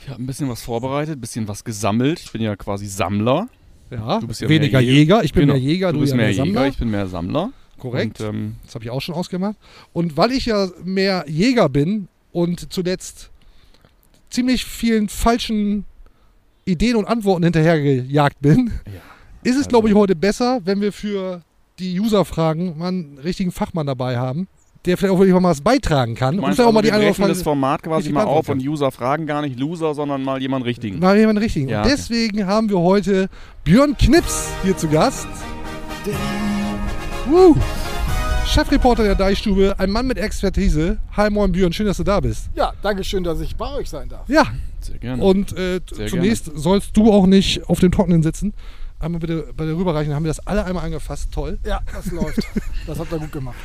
Ich habe ein bisschen was vorbereitet, ein bisschen was gesammelt. Ich bin ja quasi Sammler. Ja. Du bist ja Weniger mehr Jäger. Ich bin Genau. mehr Jäger, du, du, bist ja mehr mehr Jäger, Sammler. ich bin mehr Sammler. Korrekt. Und, ähm, Das habe ich auch schon ausgemacht. Und weil ich ja mehr Jäger bin und zuletzt ziemlich vielen falschen Ideen und Antworten hinterhergejagt bin, ist es, glaube ich, heute besser, wenn wir für die User-Fragen mal einen richtigen Fachmann dabei haben, der vielleicht auch wirklich mal was beitragen kann. du Und meinst vielleicht auch also, mal die wir andere brechen das Frage. Format quasi mal auf und User fragen gar nicht Loser, sondern mal jemand richtigen. Mal jemanden richtigen. Ja, und okay. deswegen haben wir heute Björn Knips hier zu Gast. Woo. Chefreporter der Deichstube, ein Mann mit Expertise. Hi, moin Björn, schön, dass du da bist. Ja, danke schön, dass ich bei euch sein darf. Ja, Sehr gerne. und äh, Sehr zunächst sollst du auch nicht auf dem Trockenen sitzen. Einmal bitte bei der Rüberreichen, haben wir das alle einmal angefasst, toll. Ja, das läuft. Das habt ihr gut gemacht.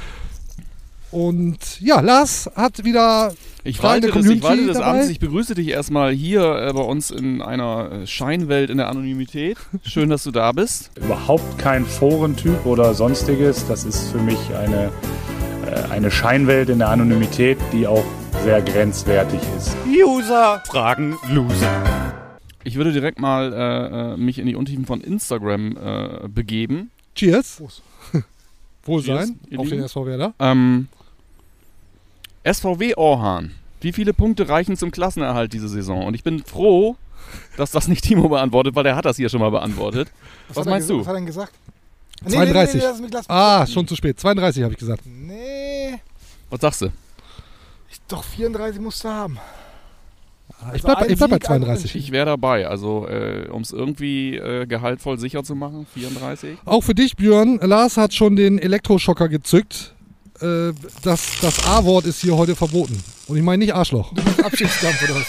Und ja, Lars hat wieder Ich walte des, ich Community walte des dabei. Amts. Ich begrüße dich erstmal hier äh, bei uns in einer äh, Scheinwelt in der Anonymität. Schön, dass du da bist. Überhaupt kein Forentyp oder sonstiges. Das ist für mich eine, äh, eine Scheinwelt in der Anonymität, die auch sehr grenzwertig ist. User fragen Loser. Ich würde direkt mal äh, mich in die Untiefen von Instagram äh, begeben. Cheers. Prost. Cheers, ihr auf den. SV Werder. Ähm, SVW Orhan. Wie viele Punkte reichen zum Klassenerhalt diese Saison? Und ich bin froh, dass das nicht Timo beantwortet, weil der hat das hier schon mal beantwortet. Was, hat er meinst du? Was hat er denn gesagt? 32. lass mich- lass mich- Ah, schon zu spät. 32 habe ich gesagt. Nee, Was sagst du? ich, doch 34 musst du haben. Ich bleib, ein ich bleib bei Sieg, ein 32. Ich wäre dabei. Also, äh, um es irgendwie äh, gehaltvoll sicher zu machen, 34. Auch für dich, Björn. Lars hat schon den Elektroschocker gezückt. Äh, das das A-Wort ist hier heute verboten. Und ich meine nicht Arschloch. Abschiedskampf oder was?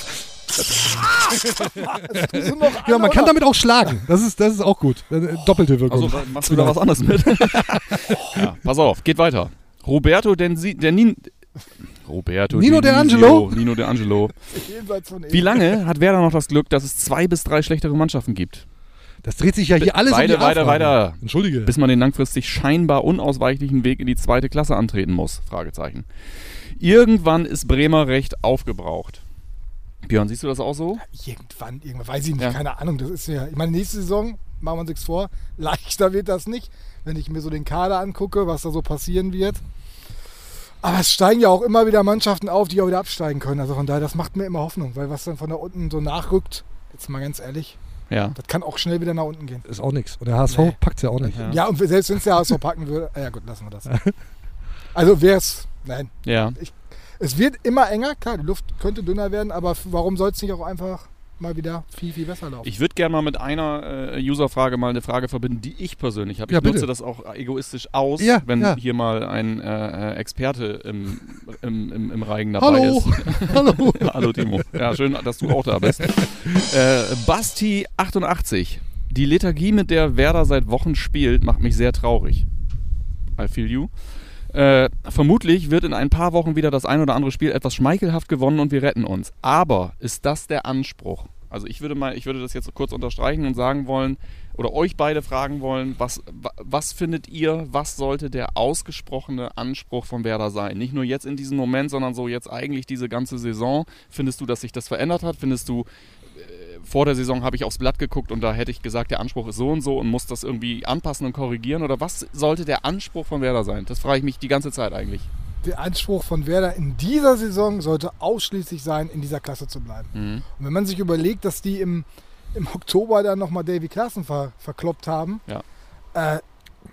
Du Ja, an, man kann damit auch schlagen. Das ist, das ist auch gut. Doppelte Wirkung. Also, machst du da was anderes mit? ja, pass auf, geht weiter. Roberto Densi, der Nin, Roberto Nino Denisio, D'Angelo? Nino. Jenseits von Wie lange hat Werder noch das Glück, dass es zwei bis drei schlechtere Mannschaften gibt? Das dreht sich ja hier alles weiter, um die weiter, weiter. Entschuldige. Bis man den langfristig scheinbar unausweichlichen Weg in die zweite Klasse antreten muss? Fragezeichen. Irgendwann ist Bremer Recht aufgebraucht. Björn, siehst du das auch so? Irgendwann, irgendwann, weiß ich nicht, Ja. keine Ahnung. Das ist ja, ich meine, nächste Saison, machen wir uns nichts vor, leichter wird das nicht, wenn ich mir so den Kader angucke, was da so passieren wird. Aber es steigen ja auch immer wieder Mannschaften auf, die auch wieder absteigen können. Also von daher, das macht mir immer Hoffnung, weil was dann von da unten so nachrückt, jetzt mal ganz ehrlich, Ja. das kann auch schnell wieder nach unten gehen. Ist auch nichts. Und der HSV Nee. packt ja auch nicht. Ja. Ja, und selbst wenn es der HSV packen würde, ja gut, lassen wir das. Also wäre es, nein, Ja. es wird immer enger, klar, die Luft könnte dünner werden, aber warum soll es nicht auch einfach mal wieder viel, viel besser laufen? Ich würde gerne mal mit einer äh, User-Frage mal eine Frage verbinden, die ich persönlich habe. Ja, ich nutze bitte. das auch egoistisch aus, Ja, wenn ja. hier mal ein äh, äh, Experte im, im, im, im Reigen dabei Hallo. ist. Hallo. Hallo Timo. Ja, schön, dass du auch da bist. äh, Basti88. Die Lethargie, mit der Werder seit Wochen spielt, macht mich sehr traurig. I feel you. Äh, vermutlich wird in ein paar Wochen wieder das ein oder andere Spiel etwas schmeichelhaft gewonnen und wir retten uns. Aber ist das der Anspruch? Also ich würde mal, ich würde das jetzt kurz unterstreichen und sagen wollen oder euch beide fragen wollen, was, wa- was findet ihr, was sollte der ausgesprochene Anspruch von Werder sein? Nicht nur jetzt in diesem Moment, sondern so jetzt eigentlich diese ganze Saison. Findest du, dass sich das verändert hat? Findest du, vor der Saison habe ich aufs Blatt geguckt und da hätte ich gesagt, der Anspruch ist so und so und muss das irgendwie anpassen und korrigieren? Oder was sollte der Anspruch von Werder sein? Das frage ich mich die ganze Zeit eigentlich. der Anspruch von Werder in dieser Saison sollte ausschließlich sein, in dieser Klasse zu bleiben. Mhm. Und wenn man sich überlegt, dass die im, im Oktober dann nochmal Davy Klaassen ver, verkloppt haben, Ja. äh,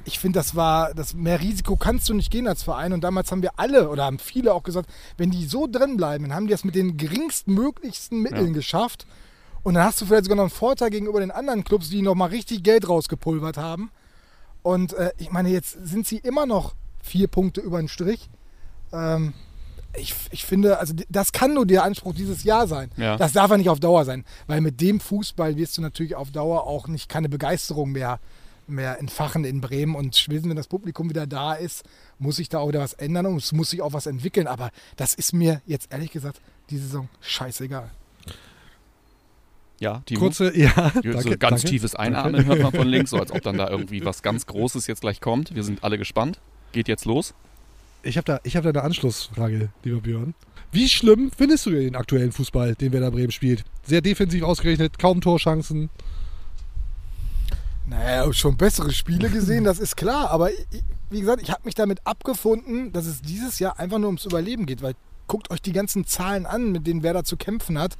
ich finde, das war, das mehr Risiko kannst du nicht gehen als Verein. Und damals haben wir alle oder haben viele auch gesagt, wenn die so drin bleiben, dann haben die das mit den geringstmöglichsten Mitteln Ja. geschafft. Und dann hast du vielleicht sogar noch einen Vorteil gegenüber den anderen Clubs, die nochmal richtig Geld rausgepulvert haben. Und äh, ich meine, jetzt sind sie immer noch vier Punkte über den Strich. Ähm, ich, ich finde, also das kann nur der Anspruch dieses Jahr sein. Ja. Das darf ja nicht auf Dauer sein, weil mit dem Fußball wirst du natürlich auf Dauer auch nicht keine Begeisterung mehr, mehr entfachen in Bremen. Und spätestens, wenn das Publikum wieder da ist, muss sich da auch wieder was ändern und es muss sich auch was entwickeln. Aber das ist mir jetzt ehrlich gesagt die Saison scheißegal. Ja, Timo? Kurze, ja, so danke, ganz danke, tiefes Einatmen hört man von links, so als ob dann da irgendwie was ganz Großes jetzt gleich kommt. Wir sind alle gespannt. Geht jetzt los. Ich habe da, ich hab da eine Anschlussfrage, lieber Björn. Wie schlimm findest du den aktuellen Fußball, den Werder Bremen spielt? Sehr defensiv ausgerechnet, kaum Torchancen. Naja, schon bessere Spiele gesehen, das ist klar. Aber ich, wie gesagt, ich habe mich damit abgefunden, dass es dieses Jahr einfach nur ums Überleben geht. Weil guckt euch die ganzen Zahlen an, mit denen Werder zu kämpfen hat.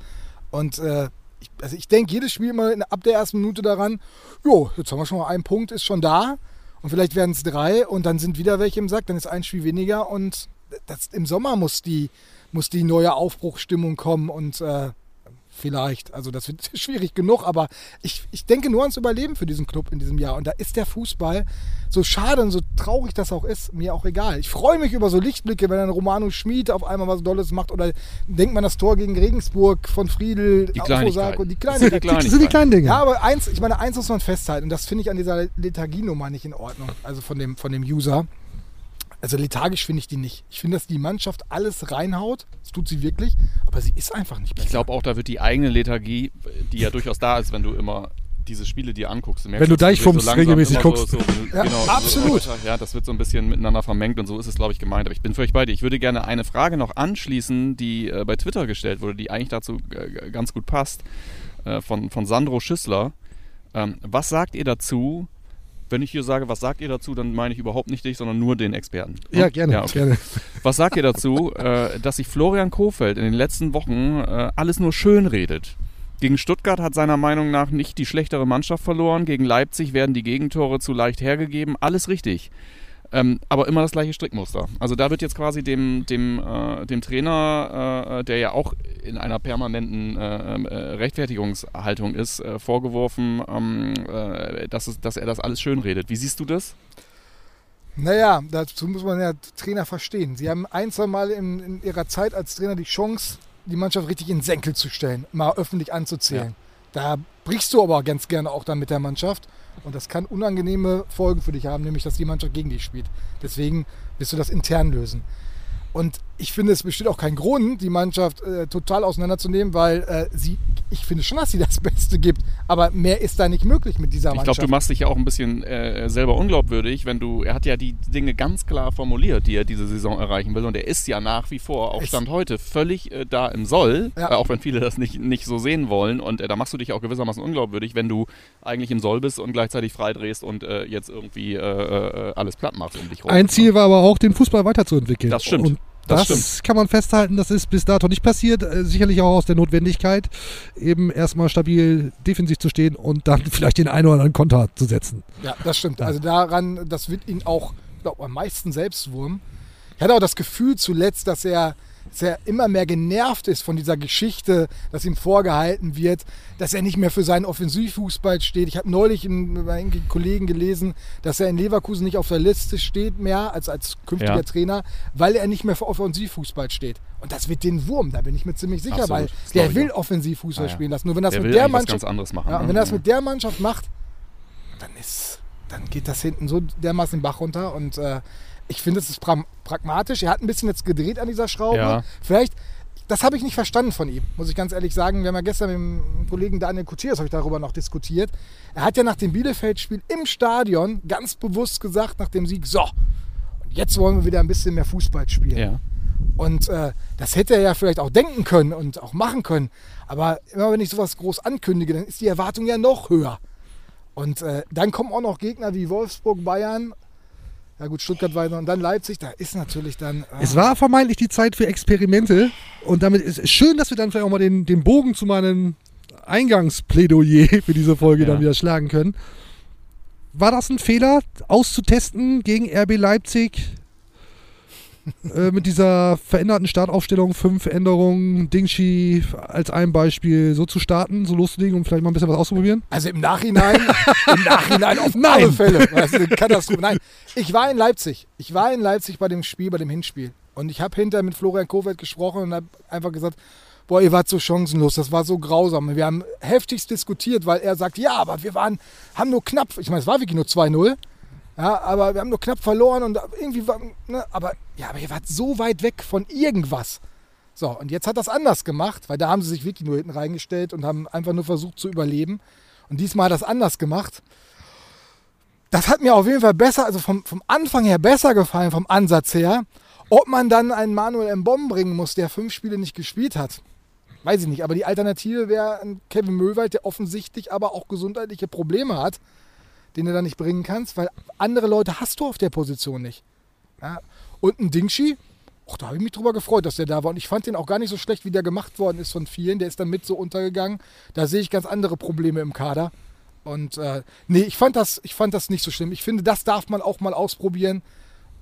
Und äh, ich, also ich denke jedes Spiel immer ab der ersten Minute daran, jo, jetzt haben wir schon mal einen Punkt, ist schon da. Und vielleicht werden es drei und dann sind wieder welche im Sack, dann ist ein Spiel weniger. Und das, im Sommer muss die, muss die neue Aufbruchstimmung kommen und äh, Vielleicht. Also das wird schwierig genug, aber ich, ich denke nur ans Überleben für diesen Club in diesem Jahr. Und da ist der Fußball, so schade und so traurig das auch ist, mir auch egal. Ich freue mich über so Lichtblicke, wenn ein Romano Schmid auf einmal was Dolles macht oder denkt man das Tor gegen Regensburg von Friedel, Die Afosako, Kleinigkeiten. die Das sind die Kleinigkeiten. Das sind die kleinen Dinge. Ja, aber eins, ich meine, eins muss man festhalten und das finde ich an dieser Lethargie-Nummer nicht in Ordnung. Also von dem, von dem User. Also lethargisch finde ich die nicht. Ich finde, dass die Mannschaft alles reinhaut. Das tut sie wirklich, aber sie ist einfach nicht besser. Ich glaube auch, da wird die eigene Lethargie, die ja durchaus da ist, wenn du immer diese Spiele dir anguckst. merkst, Wenn du Deichfumms so regelmäßig guckst. So, so, Ja, genau, absolut. So, ja, das wird so ein bisschen miteinander vermengt und so ist es, glaube ich, gemeint. Aber ich bin völlig bei dir. Ich würde gerne eine Frage noch anschließen, die äh, bei Twitter gestellt wurde, die eigentlich dazu äh, ganz gut passt, äh, von, von Sandro Schüssler. Ähm, was sagt ihr dazu? Wenn ich hier sage, was sagt ihr dazu, dann meine ich überhaupt nicht dich, sondern nur den Experten. Ja, gerne, Ja, okay. gerne. Was sagt ihr dazu, äh, dass sich Florian Kofeld in den letzten Wochen äh, alles nur schön redet? Gegen Stuttgart hat seiner Meinung nach nicht die schlechtere Mannschaft verloren. Gegen Leipzig werden die Gegentore zu leicht hergegeben. Alles richtig. Ähm, aber immer das gleiche Strickmuster. Also da wird jetzt quasi dem, dem, äh, dem Trainer, äh, der ja auch in einer permanenten äh, äh, Rechtfertigungshaltung ist, äh, vorgeworfen, ähm, äh, dass, es, dass er das alles schönredet. Wie siehst du das? Naja, dazu muss man ja Trainer verstehen. Sie haben ein, zwei Mal in, in ihrer Zeit als Trainer die Chance, die Mannschaft richtig in den Senkel zu stellen, mal öffentlich anzuzählen. Da brichst du aber ganz gerne auch dann mit der Mannschaft. Und das kann unangenehme Folgen für dich haben, nämlich dass die Mannschaft gegen dich spielt. Deswegen wirst du das intern lösen. Und ich finde, es besteht auch kein Grund, die Mannschaft äh, total auseinanderzunehmen, weil äh, sie, ich finde schon, dass sie das Beste gibt. Aber mehr ist da nicht möglich mit dieser Ich Mannschaft. glaube, du machst dich ja auch ein bisschen äh, selber unglaubwürdig, wenn du, er hat ja die Dinge ganz klar formuliert, die er diese Saison erreichen will. Und er ist ja nach wie vor, auch Stand heute, völlig äh, da im Soll, Ja. äh, auch wenn viele das nicht, nicht so sehen wollen. Und äh, da machst du dich auch gewissermaßen unglaubwürdig, wenn du eigentlich im Soll bist und gleichzeitig freidrehst und äh, jetzt irgendwie äh, äh, alles platt machst um dich rum. Ein Ziel war aber auch, den Fußball weiterzuentwickeln. Das stimmt. Und Das das, kann man festhalten, das ist bis dato nicht passiert. Äh, sicherlich auch aus der Notwendigkeit, eben erstmal stabil defensiv zu stehen und dann vielleicht den einen oder anderen Konter zu setzen. Ja, das stimmt. Also daran, das wird ihn auch, glaube am meisten Selbstwurm. Ich hatte auch das Gefühl zuletzt, dass er, dass er immer mehr genervt ist von dieser Geschichte, dass ihm vorgehalten wird, dass er nicht mehr für seinen Offensivfußball steht. Ich habe neulich in, bei einem Kollegen gelesen, dass er in Leverkusen nicht auf der Liste steht mehr als als künftiger Ja. Trainer, weil er nicht mehr für Offensivfußball steht. Und das wird den Wurm, da bin ich mir ziemlich sicher, Absolut, weil der will. Offensivfußball ja. spielen lassen. Nur wenn das der mit der Mannschaft machen. ja, ne? wenn er das mit der Mannschaft macht, dann ist, dann geht das hinten so dermaßen den Bach runter. Und äh, ich finde, es ist pra pragmatisch. Er hat ein bisschen jetzt gedreht an dieser Schraube. Ja. Vielleicht, das habe ich nicht verstanden von ihm, muss ich ganz ehrlich sagen. Wir haben ja gestern mit dem Kollegen Daniel Kutiers habe ich darüber noch diskutiert. Er hat ja nach dem Bielefeld-Spiel im Stadion ganz bewusst gesagt, nach dem Sieg, so, und jetzt wollen wir wieder ein bisschen mehr Fußball spielen. ja. Und äh, das hätte er ja vielleicht auch denken können und auch machen können. Aber immer wenn ich sowas groß ankündige, dann ist die Erwartung ja noch höher. Und äh, dann kommen auch noch Gegner wie Wolfsburg, Bayern, ja gut, Stuttgart weiter und dann Leipzig. Da ist natürlich dann. Äh, Es war vermeintlich die Zeit für Experimente und damit ist es schön, dass wir dann vielleicht auch mal den, den Bogen zu meinem Eingangsplädoyer für diese Folge Ja. dann wieder schlagen können. War das ein Fehler, auszutesten gegen RB Leipzig? Äh, mit dieser veränderten Startaufstellung, fünf Änderungen, Dingshi als ein Beispiel so zu starten, so loszulegen und vielleicht mal ein bisschen was auszuprobieren? Also im Nachhinein, im Nachhinein auf Nein. alle Fälle. Eine Katastrophe. Nein, ich war in Leipzig. Ich war in Leipzig bei dem Spiel, bei dem Hinspiel. Und ich habe hinterher mit Florian Kofeld gesprochen und habe einfach gesagt, boah, ihr wart so chancenlos, das war so grausam. Wir haben heftigst diskutiert, weil er sagt, ja, aber wir waren, haben nur knapp, ich meine, es war wirklich nur 2-0. Ja, aber wir haben nur knapp verloren und irgendwie war, ne, aber ja, aber ihr wart so weit weg von irgendwas. So, und jetzt hat das anders gemacht, weil da haben sie sich wirklich nur hinten reingestellt und haben einfach nur versucht zu überleben. Und diesmal hat das anders gemacht. Das hat mir auf jeden Fall besser, also vom, vom Anfang her besser gefallen, vom Ansatz her. Ob man dann einen Manuel Mbom bringen muss, der fünf Spiele nicht gespielt hat, weiß ich nicht. Aber die Alternative wäre ein Kevin Möwald, der offensichtlich aber auch gesundheitliche Probleme hat, den du dann nicht bringen kannst, weil andere Leute hast du auf der Position nicht. Ja. Und ein Dingshi, Och, da habe ich mich drüber gefreut, dass der da war. Und ich fand den auch gar nicht so schlecht, wie der gemacht worden ist von vielen. Der ist dann mit so untergegangen. Da sehe ich ganz andere Probleme im Kader. Und äh, nee, ich fand, das, ich fand das nicht so schlimm. Ich finde, das darf man auch mal ausprobieren.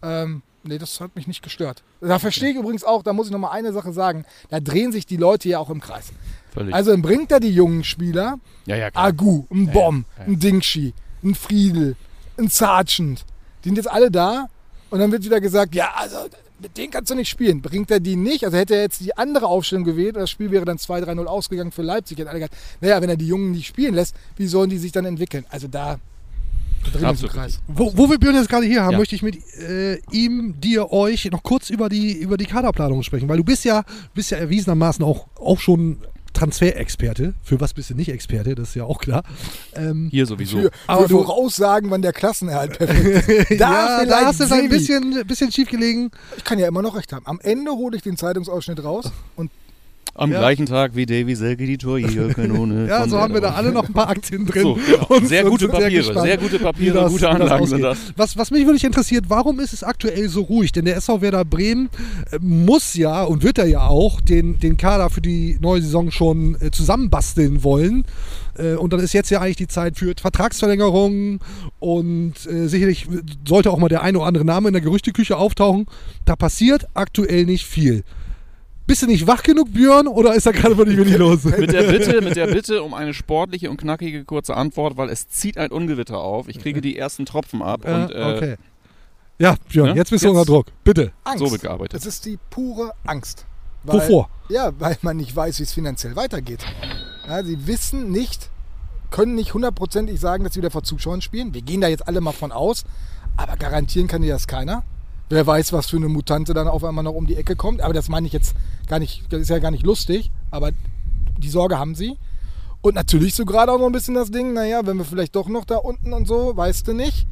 Ähm, nee, das hat mich nicht gestört. Da verstehe ich übrigens auch, da muss ich noch mal eine Sache sagen. Da drehen sich die Leute ja auch im Kreis. Völlig. Also dann bringt er die jungen Spieler, ja, ja, klar. Agu, ein Bomb, ja, ja. ein Dingshi, ein Friedel, ein Sergeant. Die sind jetzt alle da und dann wird wieder gesagt, ja, also mit denen kannst du nicht spielen. Bringt er die nicht? Also hätte er jetzt die andere Aufstellung gewählt, das Spiel wäre dann 2-3-0 ausgegangen für Leipzig. Hätten alle gesagt, naja, wenn er die Jungen nicht spielen lässt, wie sollen die sich dann entwickeln? Also da. Wo, wo wir Björn jetzt gerade hier haben, Ja. möchte ich mit äh, ihm, dir, euch noch kurz über die, über die Kaderplanung sprechen, weil du bist ja, bist ja erwiesenermaßen auch, auch schon Transferexperte. Für was bist du nicht Experte, das ist ja auch klar. Ähm, Hier sowieso. Für, Aber für du- Voraussagen, wann der Klassenerhalt perfekt ist. ja, vielleicht da hast du es ein bisschen, bisschen schief gelegen. Ich kann ja immer noch recht haben. Am Ende hole ich den Zeitungsausschnitt raus und Am Ja. gleichen Tag wie Davy Selke die Torjägerkanone. Ja, so haben wir da alle noch ein paar Aktien drin. So, genau. Und Sehr gute Papiere, gespannt, sehr gute Papiere, das- gute Anlagen sind das. Was, was mich wirklich interessiert, warum ist es aktuell so ruhig? Denn der SV Werder Bremen äh, muss ja und wird er ja auch den, den Kader für die neue Saison schon äh, zusammenbasteln wollen. Äh, und dann ist jetzt ja eigentlich die Zeit für Vertragsverlängerungen und äh, sicherlich sollte auch mal der eine oder andere Name in der Gerüchteküche auftauchen. Da passiert aktuell nicht viel. Bist du nicht wach genug, Björn, oder ist da gerade wirklich wenig los? Mit der, Bitte, mit der Bitte um eine sportliche und knackige kurze Antwort, weil es zieht ein Ungewitter auf. Ich kriege die ersten Tropfen ab Ja, und äh, okay. Ja, Björn, ne? jetzt bist du Jetzt- unter Druck. Bitte. Angst. so wird gearbeitet. Das ist die pure Angst. Weil, Wovor? Ja, weil man nicht weiß, wie es finanziell weitergeht. Ja, sie wissen nicht, können nicht hundertprozentig sagen, dass sie wieder vor Zuschauern spielen. Wir gehen da jetzt alle mal von aus, aber garantieren kann dir das keiner. Wer weiß, was für eine Mutante dann auf einmal noch um die Ecke kommt. Aber das meine ich jetzt gar nicht, das ist ja gar nicht lustig, aber die Sorge haben sie. Und natürlich so gerade auch noch ein bisschen das Ding, naja, wenn wir vielleicht doch noch da unten und so, weißt du nicht.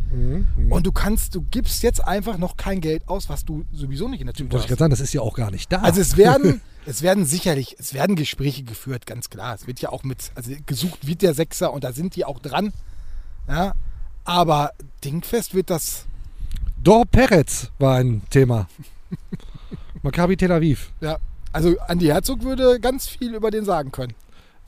Und du kannst, du gibst jetzt einfach noch kein Geld aus, was du sowieso nicht in der Tüte Wollte ich hast. gerade sagen, das ist ja auch gar nicht da. Also es werden, es werden sicherlich, es werden Gespräche geführt, ganz klar. Es wird ja auch mit, also gesucht wird der Sechser und da sind die auch dran. Ja, aber dingfest wird das, Dor Peretz war ein Thema. Maccabi Tel Aviv. ja. Also Andi Herzog würde ganz viel über den sagen können.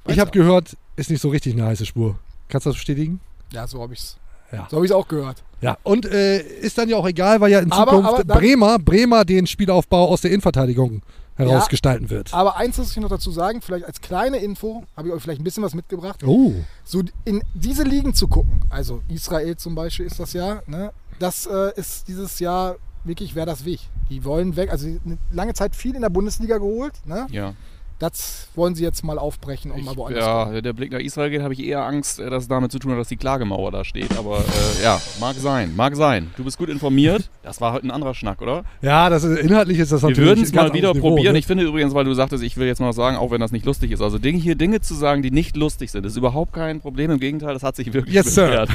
Ich habe gehört, ist nicht so richtig eine heiße Spur. Kannst du das bestätigen? Ja, so habe ich es. Ja. So habe ich es auch gehört. Ja. Und äh, ist dann ja auch egal, weil ja in Aber- Zukunft aber Bremer, Bremer den Spielaufbau aus der Innenverteidigung herausgestalten wird. Aber eins muss ich noch dazu sagen, vielleicht als kleine Info, habe ich euch vielleicht ein bisschen was mitgebracht. Oh. So in diese Ligen zu gucken, also Israel zum Beispiel ist das ja, ne, das äh, ist dieses Jahr wirklich wäre das Weg. Die wollen weg, also lange Zeit viel in der Bundesliga geholt, ne? Ja. Das wollen sie jetzt mal aufbrechen und mal woanders. Ja, der Blick nach Israel geht, habe ich eher Angst, äh, dass es damit zu tun hat, dass die Klagemauer da steht. Aber äh, ja, mag sein, mag sein. Du bist gut informiert. Das war heute ein anderer Schnack, oder? Ja, das ist, inhaltlich ist das Wir natürlich würden es mal wieder Niveau, probieren. ne? Ich finde übrigens, weil du sagtest, ich will jetzt mal was sagen, auch wenn das nicht lustig ist. Also Dinge, hier Dinge zu sagen, die nicht lustig sind, ist überhaupt kein Problem. Im Gegenteil, das hat sich wirklich Yes, sir. bewährt.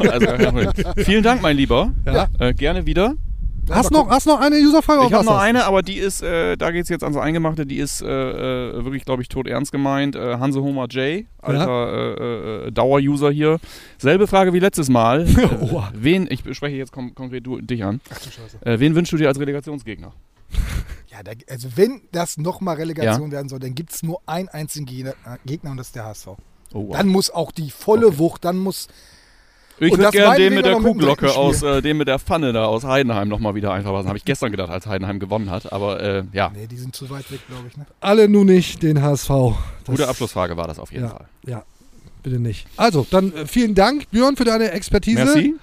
So, also. Vielen Dank, mein Lieber. Ja. Äh, gerne wieder. Hast noch, hast noch eine Userfrage? Ich habe noch eine, aber die ist, äh, da geht es jetzt ans Eingemachte, die ist äh, äh, wirklich, glaube ich, tot ernst gemeint. Äh, Hanse Homer J, alter äh, äh, Dauer-User hier. Selbe Frage wie letztes Mal. Oha. wen, ich spreche jetzt kon konkret du, dich an. Äh, wen wünschst du dir als Relegationsgegner? Ja, da, also wenn das nochmal Relegation werden soll, dann gibt es nur einen einzigen Gegner, Gegner und das ist der HSV. Oh, wow. Dann muss auch die volle Wucht, dann muss Ich würde gerne den mit der Kuhglocke aus, äh, den mit der Pfanne da aus Heidenheim nochmal wieder einverweisen. Habe ich gestern gedacht, als Heidenheim gewonnen hat. Aber äh, ja, Nee, die sind zu weit weg, glaube ich. Ne? Alle nur nicht den HSV. Das- gute Abschlussfrage war das auf jeden Ja, Fall. ja, bitte nicht. Also, dann äh, vielen Dank, Björn, für deine Expertise. Merci.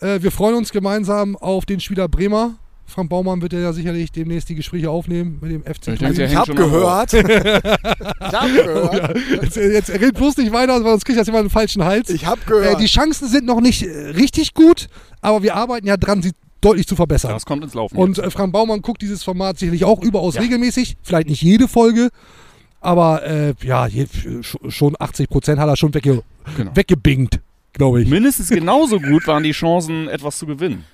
Äh, wir freuen uns gemeinsam auf den Spieler Bremer. Frank Baumann wird ja sicherlich demnächst die Gespräche aufnehmen mit dem FC Ich Ich habe gehört. ich habe gehört. Jetzt, jetzt redet bloß nicht weiter, sonst kriegt das immer einen falschen Hals. Ich habe Äh, gehört. die Chancen sind noch nicht äh, richtig gut, aber wir arbeiten ja dran, sie deutlich zu verbessern. Das kommt ins Laufen. Und jetzt. äh, Frank Baumann guckt dieses Format sicherlich auch überaus Ja. regelmäßig. Vielleicht nicht jede Folge, aber äh, ja, je, schon 80 Prozent hat er schon wegge Genau. weggebingt, glaube ich. Mindestens genauso gut waren die Chancen, etwas zu gewinnen.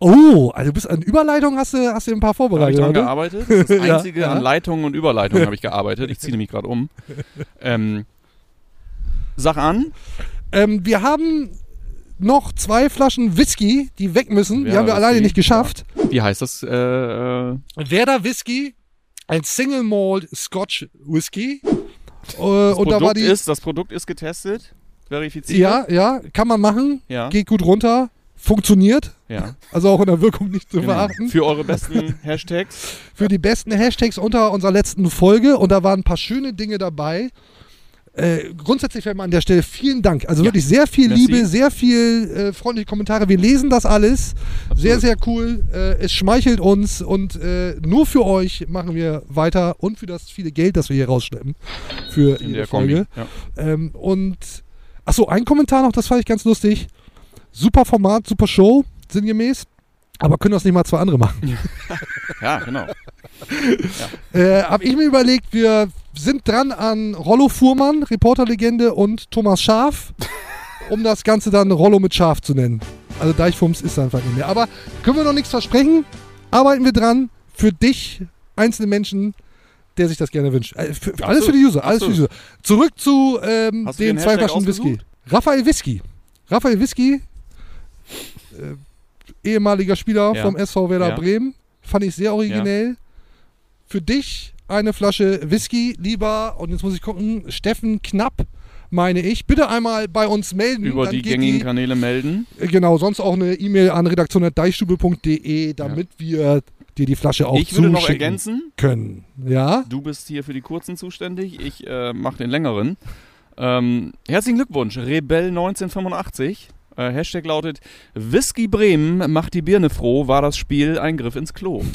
Oh, also du bist an Überleitung hast du, hast du ein paar Da habe ich vorbereitet, dran oder? gearbeitet. Das das Einzige ja. an Leitungen und Überleitungen habe ich gearbeitet. Ich ziehe nämlich gerade um. Ähm, sag an. Ähm, wir haben noch zwei Flaschen Whisky, die weg müssen. die Ja, haben wir alleine Whisky, nicht geschafft. Wie heißt das? Äh, äh, Werder Whisky, ein Single Malt Scotch Whisky. Äh, das, und da war Produkt die. ist, das Produkt ist getestet, verifiziert. ja, ja, kann man machen. Ja. Geht gut runter. Funktioniert. ja. Also auch in der Wirkung nicht zu Genau. verachten. Für eure besten Hashtags. Für die besten Hashtags unter unserer letzten Folge. Und da waren ein paar schöne Dinge dabei. Äh, grundsätzlich werden wir an der Stelle vielen Dank. Also Ja. wirklich sehr viel Merci. Liebe, sehr viel äh, freundliche Kommentare. Wir lesen das alles. Sehr, sehr cool. Äh, es schmeichelt uns und äh, nur für euch machen wir weiter und für das viele Geld, das wir hier rausschleppen für In jede der Kombi. Folge. Ja. Ähm, und achso, ein Kommentar noch, das fand ich ganz lustig. Super Format, super Show, sinngemäß. Aber können das nicht mal zwei andere machen? ja, genau. Äh, hab ich mir überlegt, wir sind dran an Rollo Fuhrmann, Reporterlegende und Thomas Schaf, um das Ganze dann Rollo mit Schaf zu nennen. Also Deichfums ist vielleicht nicht mehr. Aber können wir noch nichts versprechen? Arbeiten wir dran. Für dich, einzelne Menschen, der sich das gerne wünscht. Äh, für, Absolut, alles für die User, alles für die. User. Zurück zu ähm, den zwei Flaschen Whisky. Raphael Whisky. Raphael Whisky, äh, ehemaliger Spieler Ja. vom SV Werder Ja. Bremen, fand ich sehr originell. Für dich eine Flasche Whisky, lieber, und jetzt muss ich gucken, Steffen Knapp, meine ich. Bitte einmal bei uns melden. Über die gängigen Kanäle melden. äh, Genau, sonst auch eine E-Mail an redaktion.deichstube.de, damit wir dir die Flasche auch Ich würde noch ergänzen, können. Ja? du bist hier für die kurzen zuständig, ich äh, mache den längeren. Ähm, herzlichen Glückwunsch, Rebell 1985. Äh, Hashtag lautet Whisky Bremen macht die Birne froh, war das Spiel ein Griff ins Klo.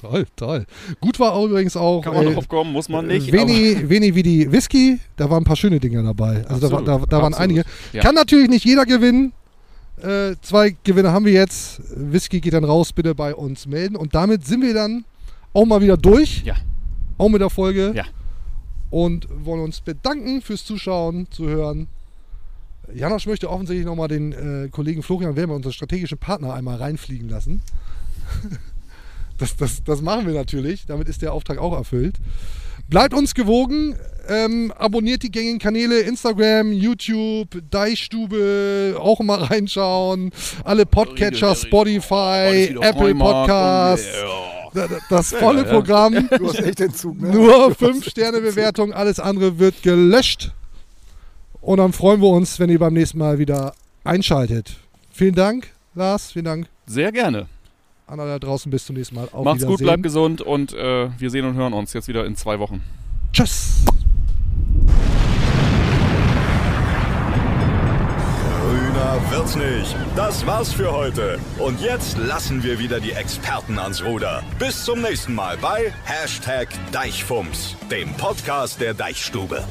Toll, toll. Gut war übrigens auch Kann man äh, drauf kommen, muss man nicht. Wenig, wenig wie die Whisky, da waren ein paar schöne Dinger dabei. Also da, Absolut, da, da waren absolut. einige. Ja. Kann natürlich nicht jeder gewinnen. Äh, zwei Gewinner haben wir jetzt. Whisky geht dann raus, bitte bei uns melden. Und damit sind wir dann auch mal wieder durch. Ja. Auch mit der Folge. Ja. Und wollen uns bedanken fürs Zuschauen, Zuhören. Janosch möchte offensichtlich nochmal den äh, Kollegen Florian Wellmer, unseren strategischen Partner, einmal reinfliegen lassen. Das, das, das machen wir natürlich. Damit ist der Auftrag auch erfüllt. Bleibt uns gewogen. Ähm, abonniert die gängigen Kanäle Instagram, YouTube, Deichstube, auch mal reinschauen. Alle Podcatcher, Spotify, Apple Podcasts. Da- da- Das volle. Programm. Du hast echt den Zug, ne? Nur 5-Sterne-Bewertung, alles andere wird gelöscht. Und dann freuen wir uns, wenn ihr beim nächsten Mal wieder einschaltet. Vielen Dank, Lars. Vielen Dank, Sehr gerne. Anna da draußen. Bis zum nächsten Mal. Auf Macht's gut, bleibt gesund und äh, wir sehen und hören uns jetzt wieder in zwei Wochen. Tschüss. Grüner wird's nicht. Das war's für heute. Und jetzt lassen wir wieder die Experten ans Ruder. Bis zum nächsten Mal bei Hashtag Deichfumms, dem Podcast der Deichstube.